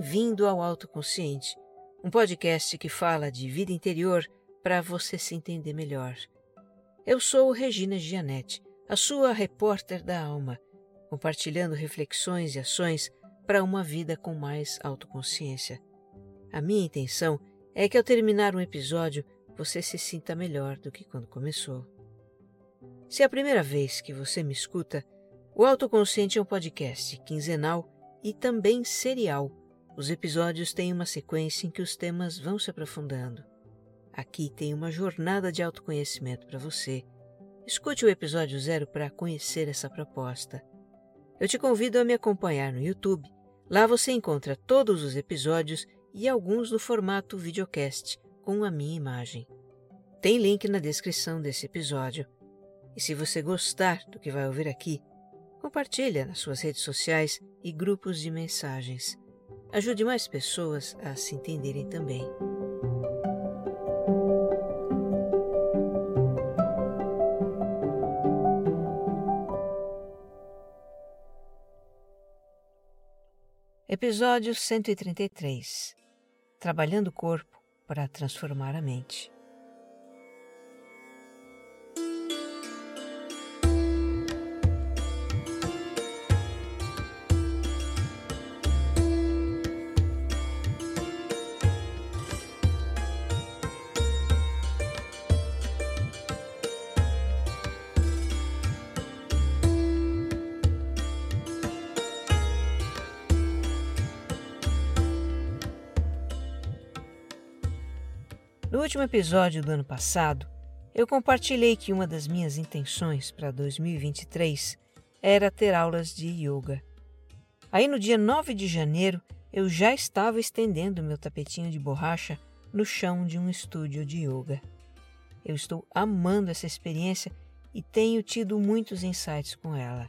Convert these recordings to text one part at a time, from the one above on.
bem-vindo ao Autoconsciente, um podcast que fala de vida interior para você se entender melhor. Eu sou Regina Gianetti, a sua repórter da alma, compartilhando reflexões e ações para uma vida com mais autoconsciência. A minha intenção é que ao terminar um episódio você se sinta melhor do que quando começou. Se é a primeira vez que você me escuta, o Autoconsciente é um podcast quinzenal e também serial. Os episódios têm uma sequência em que os temas vão se aprofundando. Aqui tem uma jornada de autoconhecimento para você. Escute o episódio zero para conhecer essa proposta. Eu te convido a me acompanhar no YouTube. Lá você encontra todos os episódios e alguns no formato videocast, com a minha imagem. Tem link na descrição desse episódio. E se você gostar do que vai ouvir aqui, compartilha nas suas redes sociais e grupos de mensagens. Ajude mais pessoas a se entenderem também. Episódio 133 Trabalhando o corpo para transformar a mente. No último episódio do ano passado, eu compartilhei que uma das minhas intenções para 2023 era ter aulas de yoga. Aí no dia 9 de janeiro, eu já estava estendendo meu tapetinho de borracha no chão de um estúdio de yoga. Eu estou amando essa experiência e tenho tido muitos insights com ela.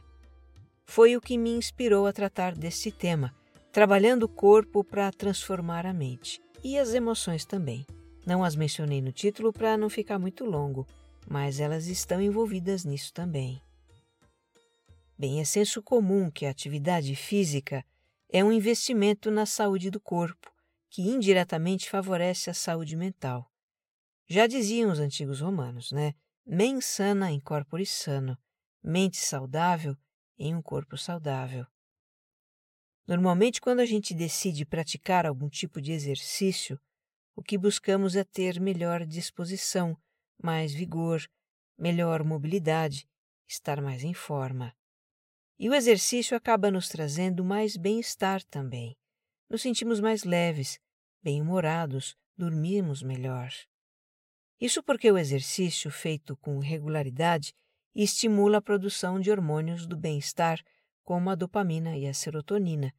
Foi o que me inspirou a tratar desse tema, trabalhando o corpo para transformar a mente e as emoções também. Não as mencionei no título para não ficar muito longo, mas elas estão envolvidas nisso também. Bem, é senso comum que a atividade física é um investimento na saúde do corpo, que indiretamente favorece a saúde mental. Já diziam os antigos romanos, né? Mens sana in corpore sano, mente saudável em um corpo saudável. Normalmente, quando a gente decide praticar algum tipo de exercício, o que buscamos é ter melhor disposição, mais vigor, melhor mobilidade, estar mais em forma. E o exercício acaba nos trazendo mais bem-estar também. Nos sentimos mais leves, bem-humorados, dormimos melhor. Isso porque o exercício feito com regularidade estimula a produção de hormônios do bem-estar, como a dopamina e a serotonina,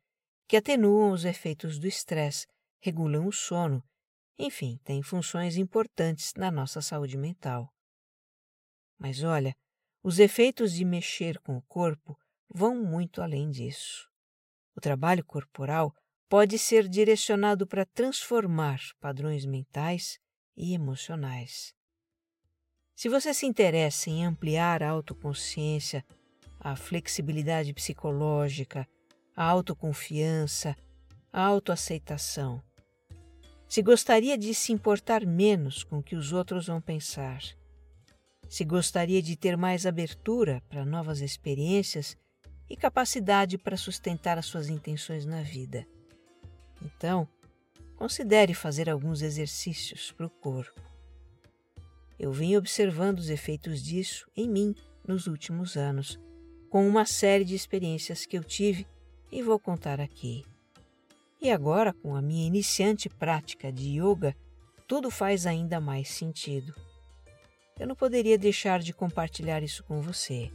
que atenuam os efeitos do estresse, regulam o sono enfim, tem funções importantes na nossa saúde mental. Mas olha, os efeitos de mexer com o corpo vão muito além disso. O trabalho corporal pode ser direcionado para transformar padrões mentais e emocionais. Se você se interessa em ampliar a autoconsciência, a flexibilidade psicológica, a autoconfiança, a autoaceitação, se gostaria de se importar menos com o que os outros vão pensar, se gostaria de ter mais abertura para novas experiências e capacidade para sustentar as suas intenções na vida. Então, considere fazer alguns exercícios para o corpo. Eu vim observando os efeitos disso em mim nos últimos anos, com uma série de experiências que eu tive e vou contar aqui. E agora, com a minha iniciante prática de yoga, tudo faz ainda mais sentido. Eu não poderia deixar de compartilhar isso com você.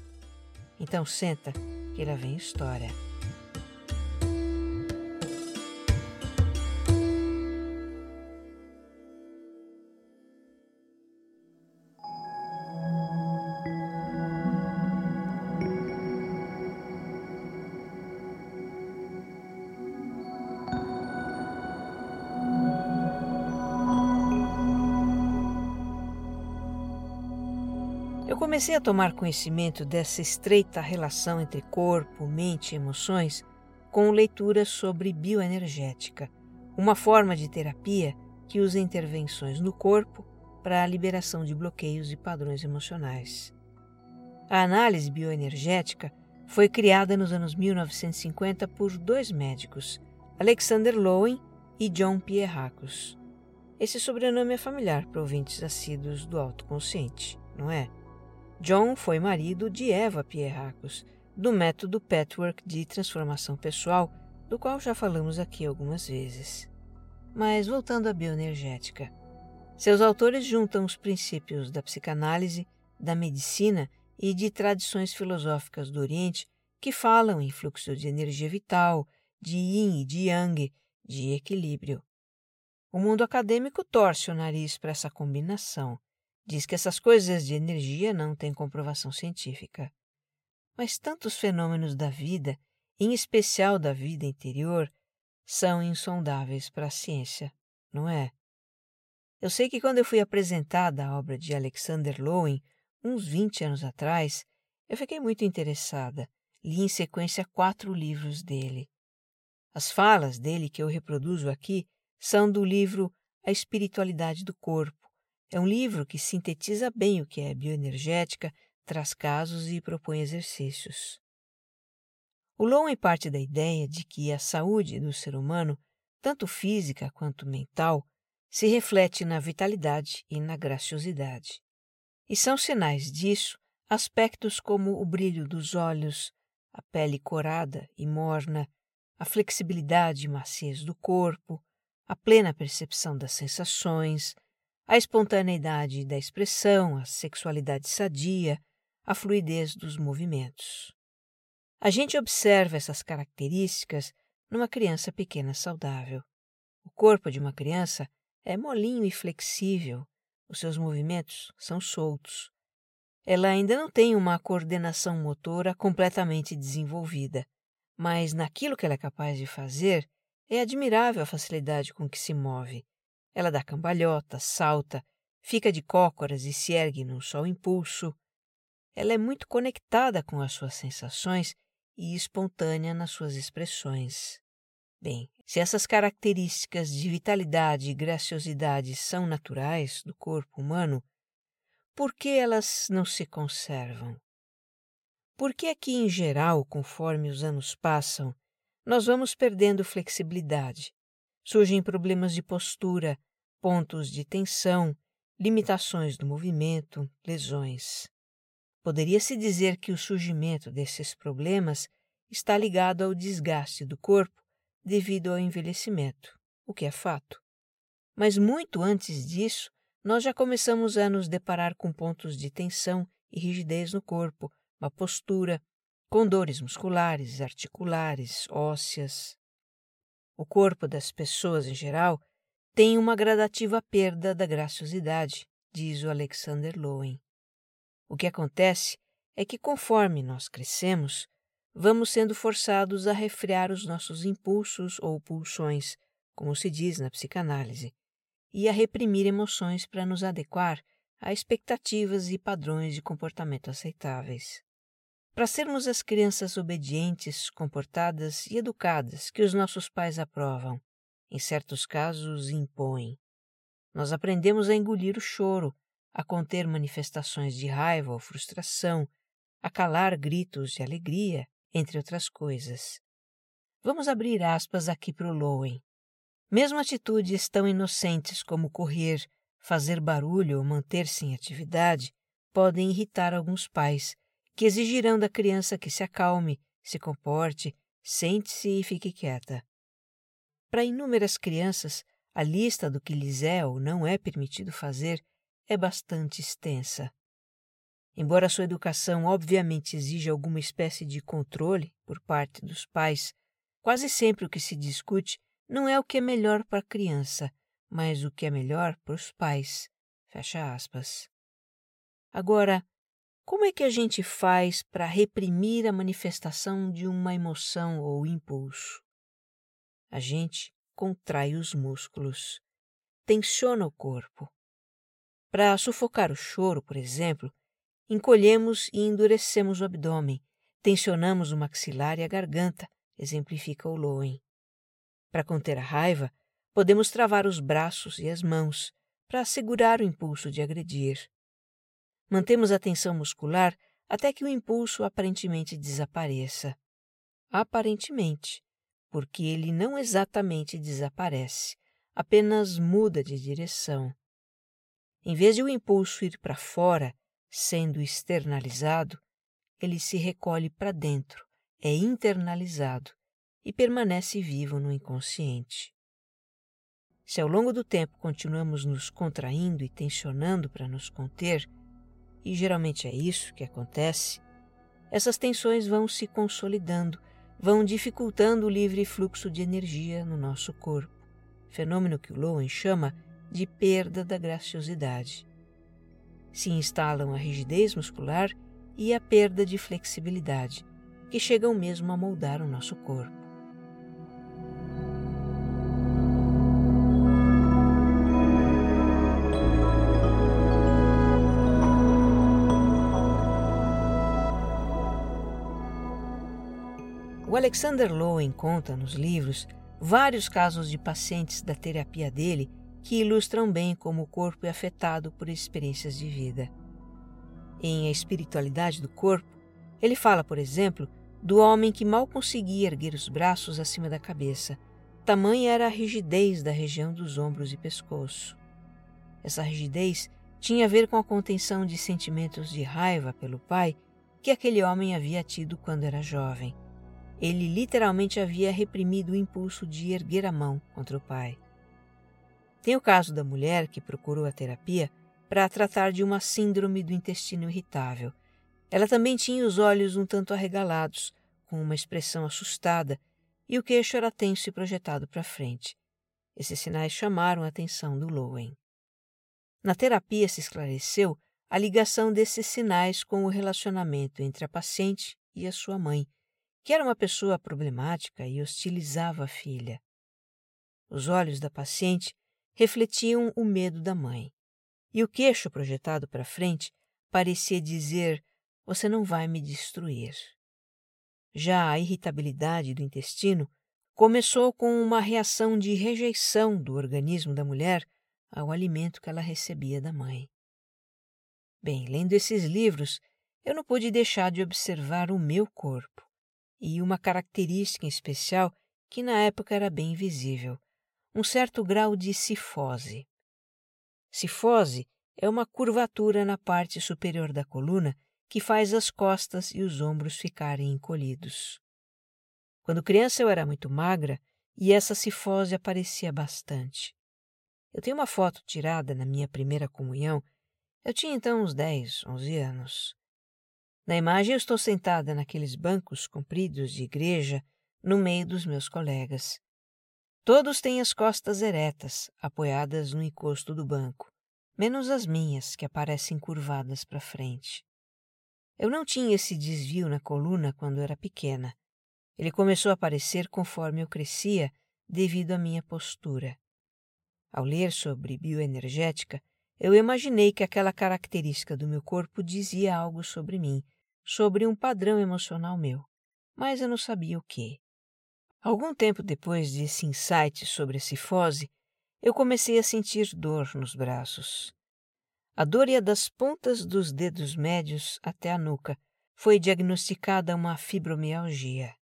Então senta, que lá vem história. Comecei a tomar conhecimento dessa estreita relação entre corpo, mente e emoções com leituras sobre bioenergética, uma forma de terapia que usa intervenções no corpo para a liberação de bloqueios e padrões emocionais. A análise bioenergética foi criada nos anos 1950 por dois médicos, Alexander Lowen e John Pierracos. Esse sobrenome é familiar para ouvintes assíduos do autoconsciente, não é? John foi marido de Eva Pierracos, do método Patchwork de transformação pessoal, do qual já falamos aqui algumas vezes. Mas voltando à bioenergética. Seus autores juntam os princípios da psicanálise, da medicina e de tradições filosóficas do Oriente que falam em fluxo de energia vital, de yin e de yang, de equilíbrio. O mundo acadêmico torce o nariz para essa combinação. Diz que essas coisas de energia não têm comprovação científica. Mas tantos fenômenos da vida, em especial da vida interior, são insondáveis para a ciência, não é? Eu sei que quando eu fui apresentada a obra de Alexander Lowen, uns 20 anos atrás, eu fiquei muito interessada. Li em sequência quatro livros dele. As falas dele que eu reproduzo aqui são do livro A Espiritualidade do Corpo. É um livro que sintetiza bem o que é bioenergética, traz casos e propõe exercícios. O Lowen parte da ideia de que a saúde do ser humano, tanto física quanto mental, se reflete na vitalidade e na graciosidade. E são sinais disso aspectos como o brilho dos olhos, a pele corada e morna, a flexibilidade e maciez do corpo, a plena percepção das sensações, a espontaneidade da expressão, a sexualidade sadia, a fluidez dos movimentos. A gente observa essas características numa criança pequena saudável. O corpo de uma criança é molinho e flexível, os seus movimentos são soltos. Ela ainda não tem uma coordenação motora completamente desenvolvida, mas naquilo que ela é capaz de fazer, é admirável a facilidade com que se move. Ela dá cambalhota, salta, fica de cócoras e se ergue num só impulso. Ela é muito conectada com as suas sensações e espontânea nas suas expressões. Bem, se essas características de vitalidade e graciosidade são naturais do corpo humano, por que elas não se conservam? Por que que, em geral, conforme os anos passam, nós vamos perdendo flexibilidade? Surgem problemas de postura, pontos de tensão, limitações do movimento, lesões. Poderia-se dizer que o surgimento desses problemas está ligado ao desgaste do corpo devido ao envelhecimento, o que é fato. Mas muito antes disso, nós já começamos a nos deparar com pontos de tensão e rigidez no corpo, uma postura, com dores musculares, articulares, ósseas. O corpo das pessoas em geral tem uma gradativa perda da graciosidade, diz o Alexander Lowen. O que acontece é que, conforme nós crescemos, vamos sendo forçados a refrear os nossos impulsos ou pulsões, como se diz na psicanálise, e a reprimir emoções para nos adequar a expectativas e padrões de comportamento aceitáveis. Para sermos as crianças obedientes, comportadas e educadas que os nossos pais aprovam, em certos casos impõem. Nós aprendemos a engolir o choro, a conter manifestações de raiva ou frustração, a calar gritos de alegria, entre outras coisas. Vamos abrir aspas aqui para o Lowen. Mesmo atitudes tão inocentes como correr, fazer barulho ou manter-se em atividade podem irritar alguns pais, que exigirão da criança que se acalme, se comporte, sente-se e fique quieta. Para inúmeras crianças, a lista do que lhes é ou não é permitido fazer é bastante extensa. Embora sua educação obviamente exija alguma espécie de controle por parte dos pais, quase sempre o que se discute não é o que é melhor para a criança, mas o que é melhor para os pais. Fecha aspas. Agora, como é que a gente faz para reprimir a manifestação de uma emoção ou impulso? A gente contrai os músculos, tensiona o corpo, para sufocar o choro, por exemplo, encolhemos e endurecemos o abdômen, tensionamos o maxilar e a garganta, exemplifica o Lowen. Para conter a raiva, podemos travar os braços e as mãos para assegurar o impulso de agredir. Mantemos a tensão muscular até que o impulso aparentemente desapareça. Aparentemente, porque ele não exatamente desaparece, apenas muda de direção. Em vez de o impulso ir para fora, sendo externalizado, ele se recolhe para dentro, é internalizado e permanece vivo no inconsciente. Se ao longo do tempo continuamos nos contraindo e tensionando para nos conter, e geralmente é isso que acontece, essas tensões vão se consolidando, vão dificultando o livre fluxo de energia no nosso corpo, fenômeno que o Lowen chama de perda da graciosidade. Se instalam a rigidez muscular e a perda de flexibilidade, que chegam mesmo a moldar o nosso corpo. Alexander Lowen conta nos livros vários casos de pacientes da terapia dele que ilustram bem como o corpo é afetado por experiências de vida. Em A Espiritualidade do Corpo, ele fala, por exemplo, do homem que mal conseguia erguer os braços acima da cabeça. Tamanha era a rigidez da região dos ombros e pescoço. Essa rigidez tinha a ver com a contenção de sentimentos de raiva pelo pai que aquele homem havia tido quando era jovem. Ele literalmente havia reprimido o impulso de erguer a mão contra o pai. Tem o caso da mulher que procurou a terapia para tratar de uma síndrome do intestino irritável. Ela também tinha os olhos um tanto arregalados, com uma expressão assustada, e o queixo era tenso e projetado para frente. Esses sinais chamaram a atenção do Lowen. Na terapia se esclareceu a ligação desses sinais com o relacionamento entre a paciente e a sua mãe, que era uma pessoa problemática e hostilizava a filha. Os olhos da paciente refletiam o medo da mãe, e o queixo projetado para frente parecia dizer: Você não vai me destruir. Já a irritabilidade do intestino começou com uma reação de rejeição do organismo da mulher ao alimento que ela recebia da mãe. Bem, lendo esses livros, eu não pude deixar de observar o meu corpo e uma característica em especial que na época era bem visível, um certo grau de cifose. Cifose é uma curvatura na parte superior da coluna que faz as costas e os ombros ficarem encolhidos. Quando criança eu era muito magra e essa cifose aparecia bastante. Eu tenho uma foto tirada na minha primeira comunhão. Eu tinha então uns 10, 11 anos. Na imagem, eu estou sentada naqueles bancos compridos de igreja no meio dos meus colegas. Todos têm as costas eretas, apoiadas no encosto do banco, menos as minhas, que aparecem curvadas para frente. Eu não tinha esse desvio na coluna quando era pequena. Ele começou a aparecer conforme eu crescia devido à minha postura. Ao ler sobre bioenergética, eu imaginei que aquela característica do meu corpo dizia algo sobre mim sobre um padrão emocional meu, mas eu não sabia o que. Algum tempo depois desse insight sobre a cifose, eu comecei a sentir dor nos braços. A dor ia das pontas dos dedos médios até a nuca. Foi diagnosticada uma fibromialgia.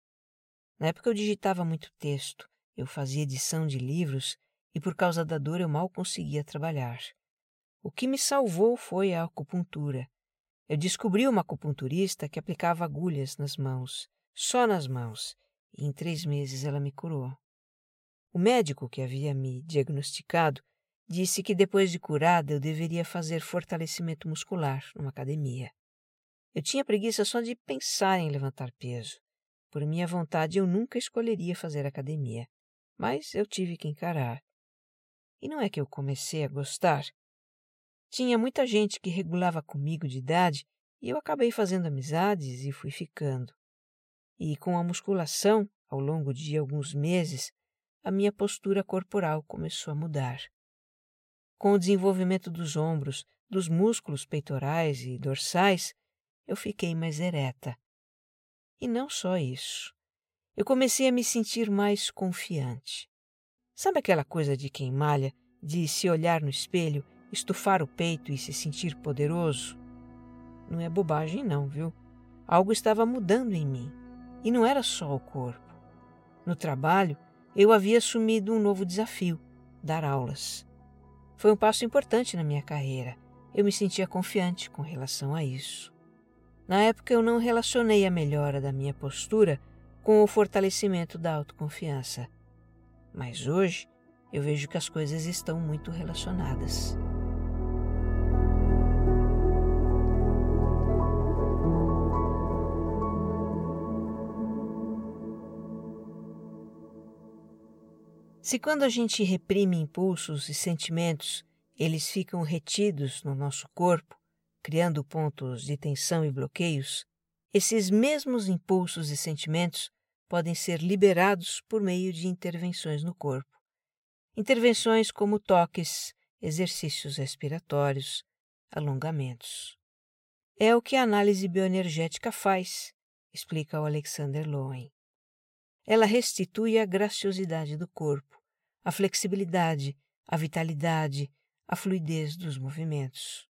Na época eu digitava muito texto, eu fazia edição de livros e por causa da dor eu mal conseguia trabalhar. O que me salvou foi a acupuntura. Eu descobri uma acupunturista que aplicava agulhas nas mãos, só nas mãos, e em três meses ela me curou. O médico que havia me diagnosticado disse que depois de curada eu deveria fazer fortalecimento muscular numa academia. Eu tinha preguiça só de pensar em levantar peso. Por minha vontade, eu nunca escolheria fazer academia, mas eu tive que encarar. E não é que eu comecei a gostar, tinha muita gente que regulava comigo de idade e eu acabei fazendo amizades e fui ficando. E com a musculação, ao longo de alguns meses, a minha postura corporal começou a mudar. Com o desenvolvimento dos ombros, dos músculos peitorais e dorsais, eu fiquei mais ereta. E não só isso. eu comecei a me sentir mais confiante. Sabe aquela coisa de quem malha, de se olhar no espelho, estufar o peito e se sentir poderoso? Não é bobagem, não, viu? Algo estava mudando em mim. E não era só o corpo. No trabalho, eu havia assumido um novo desafio: dar aulas. Foi um passo importante na minha carreira. Eu me sentia confiante com relação a isso. Na época, eu não relacionei a melhora da minha postura com o fortalecimento da autoconfiança. Mas hoje, eu vejo que as coisas estão muito relacionadas. Se quando a gente reprime impulsos e sentimentos, eles ficam retidos no nosso corpo, criando pontos de tensão e bloqueios, esses mesmos impulsos e sentimentos podem ser liberados por meio de intervenções no corpo. Intervenções como toques, exercícios respiratórios, alongamentos. É o que a análise bioenergética faz, explica o Alexander Lowen. Ela restitui a graciosidade do corpo, a flexibilidade, a vitalidade, a fluidez dos movimentos.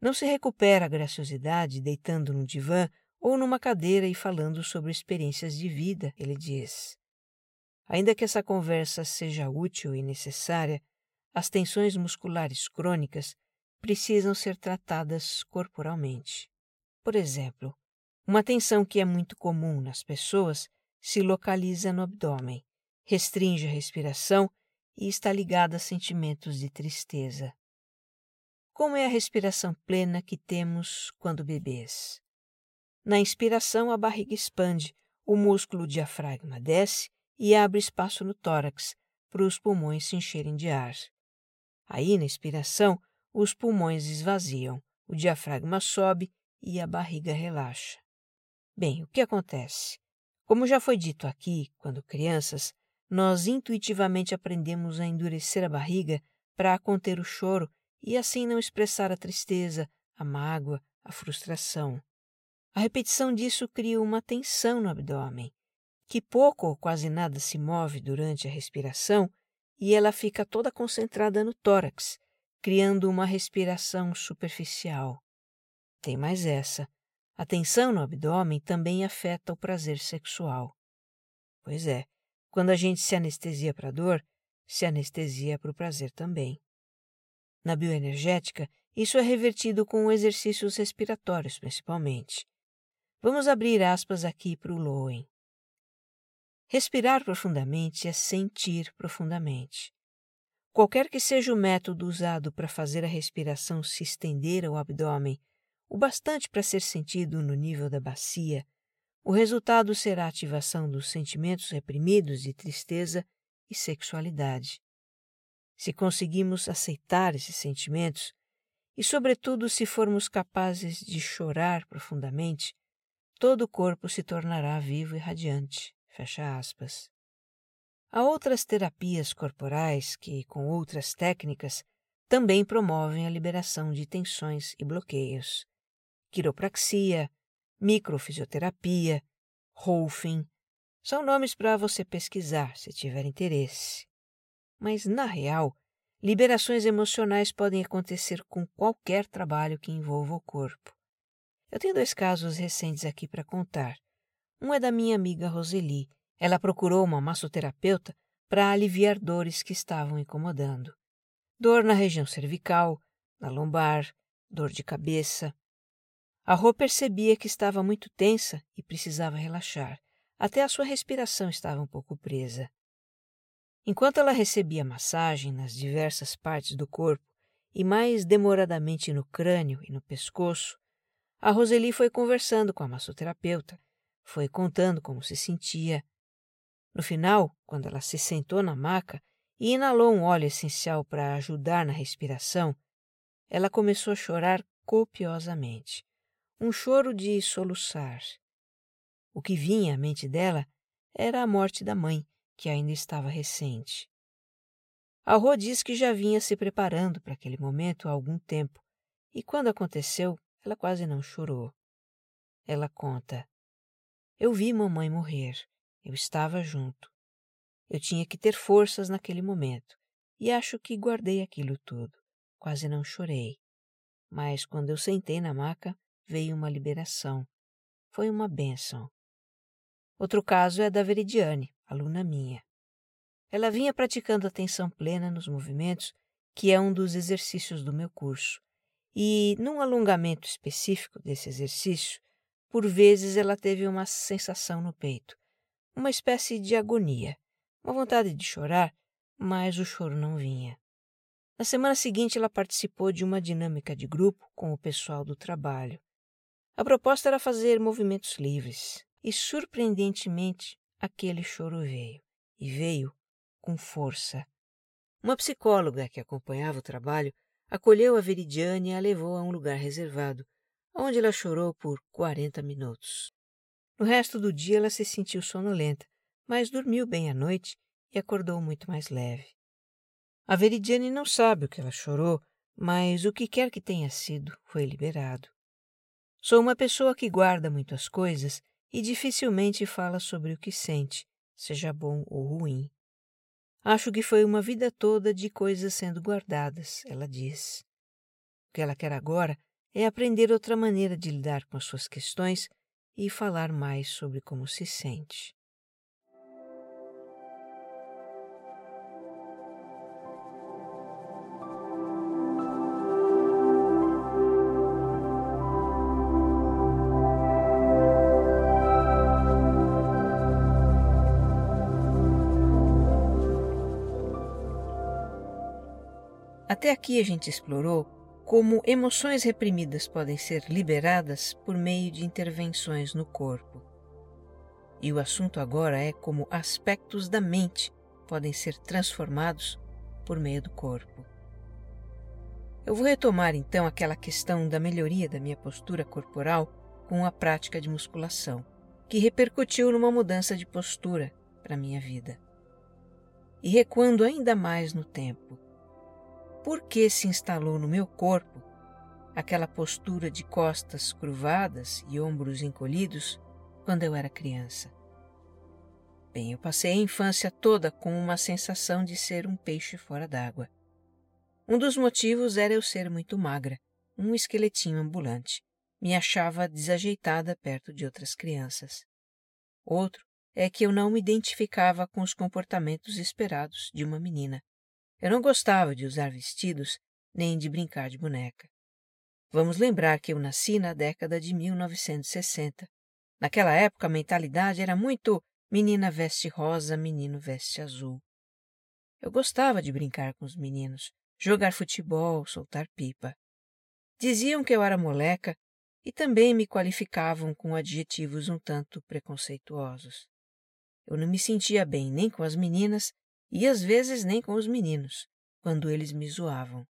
Não se recupera a graciosidade deitando num divã ou numa cadeira e falando sobre experiências de vida, ele diz. Ainda que essa conversa seja útil e necessária, as tensões musculares crônicas precisam ser tratadas corporalmente. Por exemplo, uma tensão que é muito comum nas pessoas se localiza no abdômen, restringe a respiração e está ligada a sentimentos de tristeza. Como é a respiração plena que temos quando bebês? Na inspiração, a barriga expande, o músculo diafragma desce e abre espaço no tórax para os pulmões se encherem de ar. Aí, na expiração, os pulmões esvaziam, o diafragma sobe e a barriga relaxa. Bem, o que acontece? Como já foi dito aqui, quando crianças, nós intuitivamente aprendemos a endurecer a barriga para conter o choro e assim não expressar a tristeza, a mágoa, a frustração. A repetição disso cria uma tensão no abdômen, que pouco ou quase nada se move durante a respiração e ela fica toda concentrada no tórax, criando uma respiração superficial. Tem mais essa. A tensão no abdômen também afeta o prazer sexual. Pois é, quando a gente se anestesia para a dor, se anestesia para o prazer também. Na bioenergética, isso é revertido com exercícios respiratórios, principalmente. Vamos abrir aspas aqui para o Lowen. Respirar profundamente é sentir profundamente. Qualquer que seja o método usado para fazer a respiração se estender ao abdômen o bastante para ser sentido no nível da bacia, o resultado será a ativação dos sentimentos reprimidos de tristeza e sexualidade. Se conseguimos aceitar esses sentimentos, e, sobretudo, se formos capazes de chorar profundamente, todo o corpo se tornará vivo e radiante. Fecha aspas. Há outras terapias corporais que, com outras técnicas, também promovem a liberação de tensões e bloqueios quiropraxia, microfisioterapia, Rolfing. São nomes para você pesquisar se tiver interesse. Mas, na real, liberações emocionais podem acontecer com qualquer trabalho que envolva o corpo. Eu tenho dois casos recentes aqui para contar. Um é da minha amiga Roseli. Ela procurou uma massoterapeuta para aliviar dores que estavam incomodando. Dor na região cervical, na lombar, dor de cabeça, a Rô percebia que estava muito tensa e precisava relaxar. Até a sua respiração estava um pouco presa. Enquanto ela recebia massagem nas diversas partes do corpo, e mais demoradamente no crânio e no pescoço, a Roseli foi conversando com a massoterapeuta, foi contando como se sentia. No final, quando ela se sentou na maca e inalou um óleo essencial para ajudar na respiração, ela começou a chorar copiosamente um choro de soluçar. O que vinha à mente dela era a morte da mãe, que ainda estava recente. A Rô diz que já vinha se preparando para aquele momento há algum tempo, e quando aconteceu, ela quase não chorou. Ela conta: Eu vi mamãe morrer. Eu estava junto. Eu tinha que ter forças naquele momento, e acho que guardei aquilo tudo. Quase não chorei. Mas quando eu sentei na maca, veio uma liberação. Foi uma bênção. Outro caso é da Veridiane, aluna minha. Ela vinha praticando atenção plena nos movimentos, que é um dos exercícios do meu curso. E, num alongamento específico desse exercício, por vezes ela teve uma sensação no peito, uma espécie de agonia, uma vontade de chorar, mas o choro não vinha. Na semana seguinte, ela participou de uma dinâmica de grupo com o pessoal do trabalho. A proposta era fazer movimentos livres, e surpreendentemente aquele choro veio, e veio com força. Uma psicóloga que acompanhava o trabalho acolheu a Veridiane e a levou a um lugar reservado, onde ela chorou por 40 minutos. No resto do dia ela se sentiu sonolenta, mas dormiu bem à noite e acordou muito mais leve. A Veridiane não sabe o que ela chorou, mas o que quer que tenha sido foi liberado. Sou uma pessoa que guarda muitas coisas e dificilmente fala sobre o que sente, seja bom ou ruim. Acho que foi uma vida toda de coisas sendo guardadas, ela diz. O que ela quer agora é aprender outra maneira de lidar com as suas questões e falar mais sobre como se sente. Até aqui a gente explorou como emoções reprimidas podem ser liberadas por meio de intervenções no corpo. E o assunto agora é como aspectos da mente podem ser transformados por meio do corpo. Eu vou retomar então aquela questão da melhoria da minha postura corporal com a prática de musculação, que repercutiu numa mudança de postura para minha vida. E recuando ainda mais no tempo, por que se instalou no meu corpo aquela postura de costas curvadas e ombros encolhidos quando eu era criança. Bem, eu passei a infância toda com uma sensação de ser um peixe fora d'água. Um dos motivos era eu ser muito magra, um esqueletinho ambulante. Me achava desajeitada perto de outras crianças. Outro é que eu não me identificava com os comportamentos esperados de uma menina. Eu não gostava de usar vestidos nem de brincar de boneca. Vamos lembrar que eu nasci na década de 1960. Naquela época a mentalidade era muito menina veste rosa, menino veste azul. Eu gostava de brincar com os meninos, jogar futebol, soltar pipa. Diziam que eu era moleca e também me qualificavam com adjetivos um tanto preconceituosos. Eu não me sentia bem nem com as meninas e às vezes nem com os meninos, quando eles me zoavam.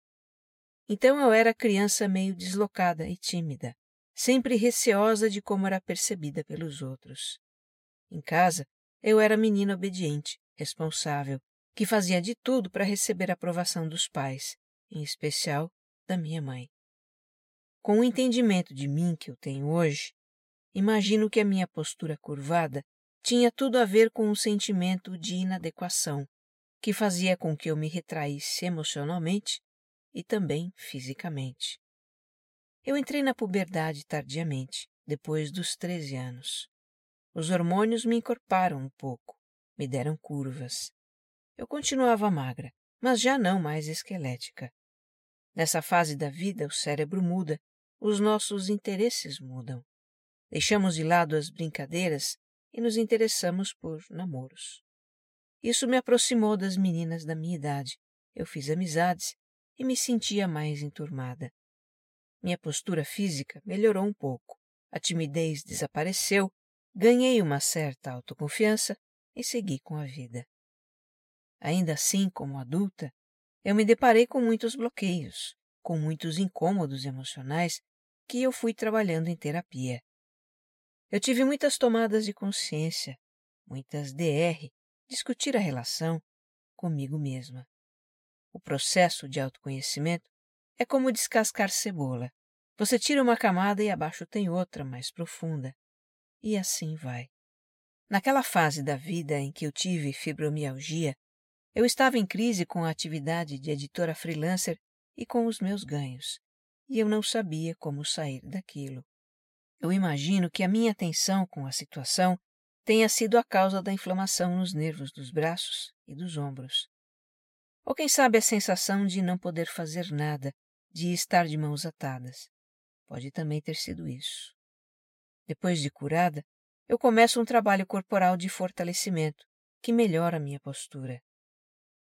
Então eu era criança meio deslocada e tímida, sempre receosa de como era percebida pelos outros. Em casa, eu era menina obediente, responsável, que fazia de tudo para receber a aprovação dos pais, em especial da minha mãe. Com o entendimento de mim que eu tenho hoje, imagino que a minha postura curvada tinha tudo a ver com um sentimento de inadequação que fazia com que eu me retraísse emocionalmente e também fisicamente. Eu entrei na puberdade tardiamente, depois dos 13 anos. Os hormônios me encorparam um pouco, me deram curvas. Eu continuava magra, mas já não mais esquelética. Nessa fase da vida, o cérebro muda, os nossos interesses mudam. Deixamos de lado as brincadeiras e nos interessamos por namoros. Isso me aproximou das meninas da minha idade. Eu fiz amizades e me sentia mais enturmada. Minha postura física melhorou um pouco. A timidez desapareceu, ganhei uma certa autoconfiança e segui com a vida. Ainda assim, como adulta, eu me deparei com muitos bloqueios, com muitos incômodos emocionais que eu fui trabalhando em terapia. Eu tive muitas tomadas de consciência, muitas DR, discutir a relação comigo mesma. O processo de autoconhecimento é como descascar cebola. Você tira uma camada e abaixo tem outra mais profunda. E assim vai. Naquela fase da vida em que eu tive fibromialgia, eu estava em crise com a atividade de editora freelancer e com os meus ganhos, e eu não sabia como sair daquilo. Eu imagino que a minha tensão com a situação tenha sido a causa da inflamação nos nervos dos braços e dos ombros. Ou quem sabe a sensação de não poder fazer nada, de estar de mãos atadas. Pode também ter sido isso. Depois de curada, eu começo um trabalho corporal de fortalecimento que melhora a minha postura.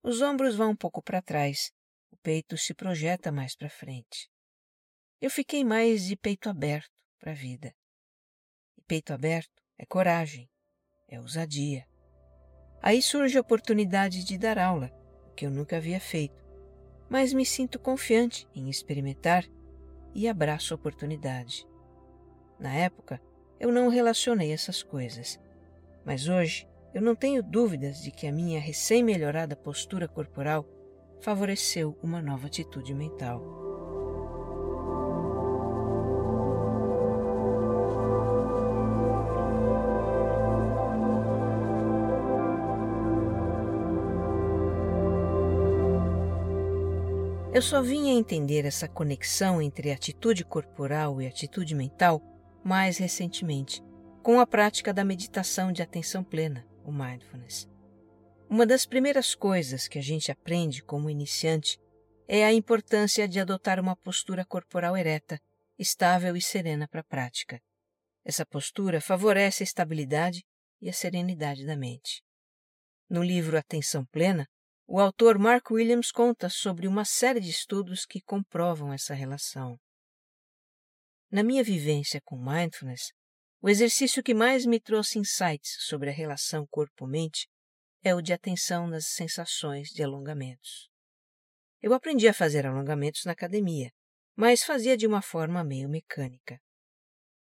Os ombros vão um pouco para trás, o peito se projeta mais para frente. Eu fiquei mais de peito aberto para a vida. E peito aberto é coragem, é ousadia. Aí surge a oportunidade de dar aula, o que eu nunca havia feito, mas me sinto confiante em experimentar e abraço a oportunidade. Na época, eu não relacionei essas coisas, mas hoje eu não tenho dúvidas de que a minha recém-melhorada postura corporal favoreceu uma nova atitude mental. Eu só vim a entender essa conexão entre atitude corporal e atitude mental mais recentemente, com a prática da meditação de atenção plena, o mindfulness. Uma das primeiras coisas que a gente aprende como iniciante é a importância de adotar uma postura corporal ereta, estável e serena para a prática. Essa postura favorece a estabilidade e a serenidade da mente. No livro Atenção Plena, o autor Mark Williams conta sobre uma série de estudos que comprovam essa relação. Na minha vivência com mindfulness, o exercício que mais me trouxe insights sobre a relação corpo-mente é o de atenção nas sensações de alongamentos. Eu aprendi a fazer alongamentos na academia, mas fazia de uma forma meio mecânica.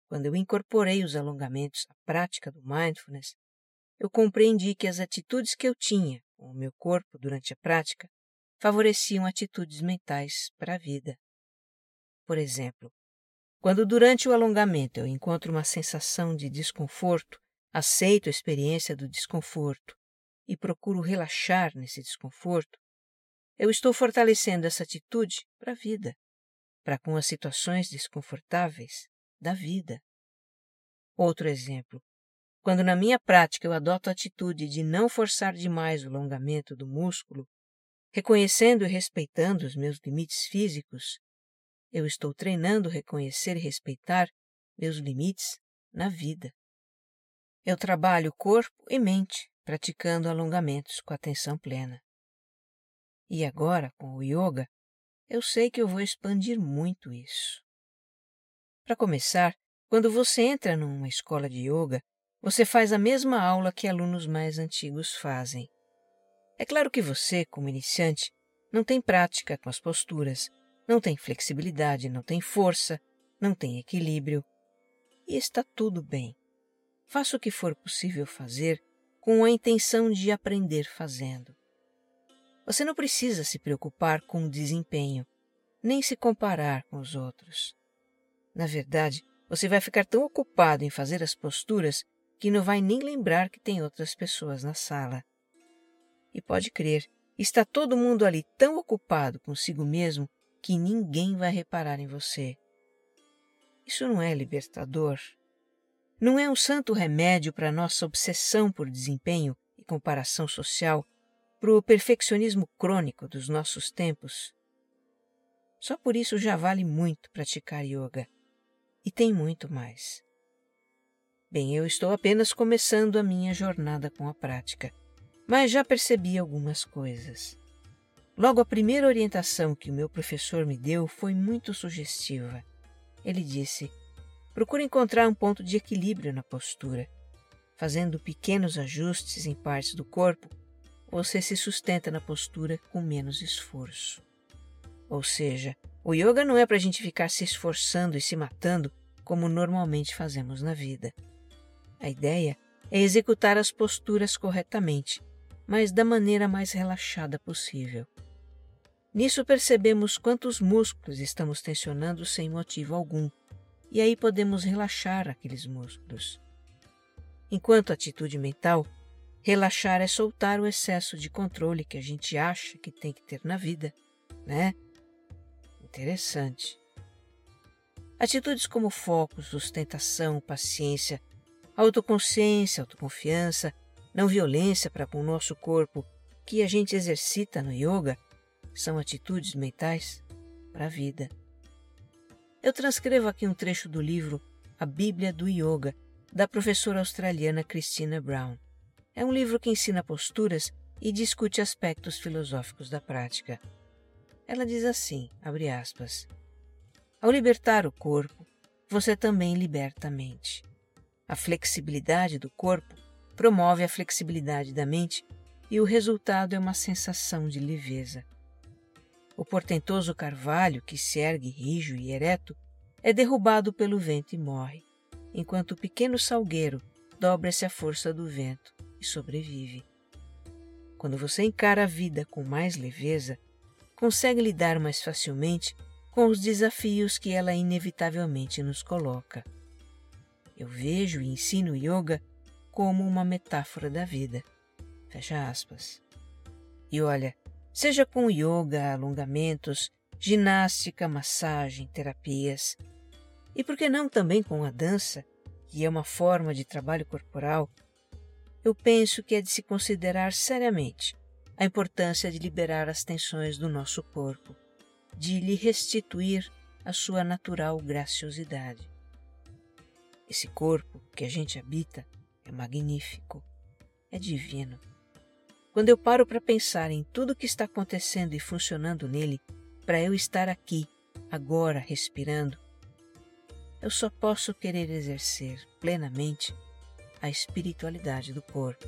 Quando eu incorporei os alongamentos à prática do mindfulness, eu compreendi que as atitudes que eu tinha o meu corpo durante a prática favoreciam atitudes mentais para a vida. Por exemplo, quando durante o alongamento eu encontro uma sensação de desconforto, aceito a experiência do desconforto e procuro relaxar nesse desconforto, eu estou fortalecendo essa atitude para a vida, para com as situações desconfortáveis da vida. Outro exemplo, quando na minha prática eu adoto a atitude de não forçar demais o alongamento do músculo, reconhecendo e respeitando os meus limites físicos, eu estou treinando reconhecer e respeitar meus limites na vida. Eu trabalho corpo e mente praticando alongamentos com atenção plena. E agora, com o yoga, eu sei que eu vou expandir muito isso. Para começar, quando você entra numa escola de yoga, você faz a mesma aula que alunos mais antigos fazem. É claro que você, como iniciante, não tem prática com as posturas, não tem flexibilidade, não tem força, não tem equilíbrio. E está tudo bem. Faça o que for possível fazer com a intenção de aprender fazendo. Você não precisa se preocupar com o desempenho, nem se comparar com os outros. Na verdade, você vai ficar tão ocupado em fazer as posturas que não vai nem lembrar que tem outras pessoas na sala. E pode crer, está todo mundo ali tão ocupado consigo mesmo que ninguém vai reparar em você. Isso não é libertador? Não é um santo remédio para nossa obsessão por desempenho e comparação social, para o perfeccionismo crônico dos nossos tempos? Só por isso já vale muito praticar yoga. E tem muito mais. Bem, eu estou apenas começando a minha jornada com a prática, mas já percebi algumas coisas. Logo, a primeira orientação que o meu professor me deu foi muito sugestiva. Ele disse: procure encontrar um ponto de equilíbrio na postura. Fazendo pequenos ajustes em partes do corpo, você se sustenta na postura com menos esforço. Ou seja, o yoga não é para a gente ficar se esforçando e se matando como normalmente fazemos na vida. A ideia é executar as posturas corretamente, mas da maneira mais relaxada possível. Nisso percebemos quantos músculos estamos tensionando sem motivo algum, e aí podemos relaxar aqueles músculos. Enquanto atitude mental, relaxar é soltar o excesso de controle que a gente acha que tem que ter na vida, né? Interessante. Atitudes como foco, sustentação, paciência, autoconsciência, autoconfiança, não violência para com o nosso corpo, que a gente exercita no yoga, são atitudes mentais para a vida. Eu transcrevo aqui um trecho do livro A Bíblia do Yoga, da professora australiana Christina Brown. É um livro que ensina posturas e discute aspectos filosóficos da prática. Ela diz assim, abre aspas, Ao libertar o corpo, você também liberta a mente. A flexibilidade do corpo promove a flexibilidade da mente e o resultado é uma sensação de leveza. O portentoso carvalho, que se ergue rijo e ereto, é derrubado pelo vento e morre, enquanto o pequeno salgueiro dobra-se à força do vento e sobrevive. Quando você encara a vida com mais leveza, consegue lidar mais facilmente com os desafios que ela inevitavelmente nos coloca. Eu vejo e ensino yoga como uma metáfora da vida. Fecha aspas. E olha, seja com yoga, alongamentos, ginástica, massagem, terapias, e por que não também com a dança, que é uma forma de trabalho corporal eu penso que é de se considerar seriamente a importância de liberar as tensões do nosso corpo, de lhe restituir a sua natural graciosidade. Esse corpo que a gente habita é magnífico, é divino. Quando eu paro para pensar em tudo o que está acontecendo e funcionando nele, para eu estar aqui, agora, respirando, eu só posso querer exercer plenamente a espiritualidade do corpo.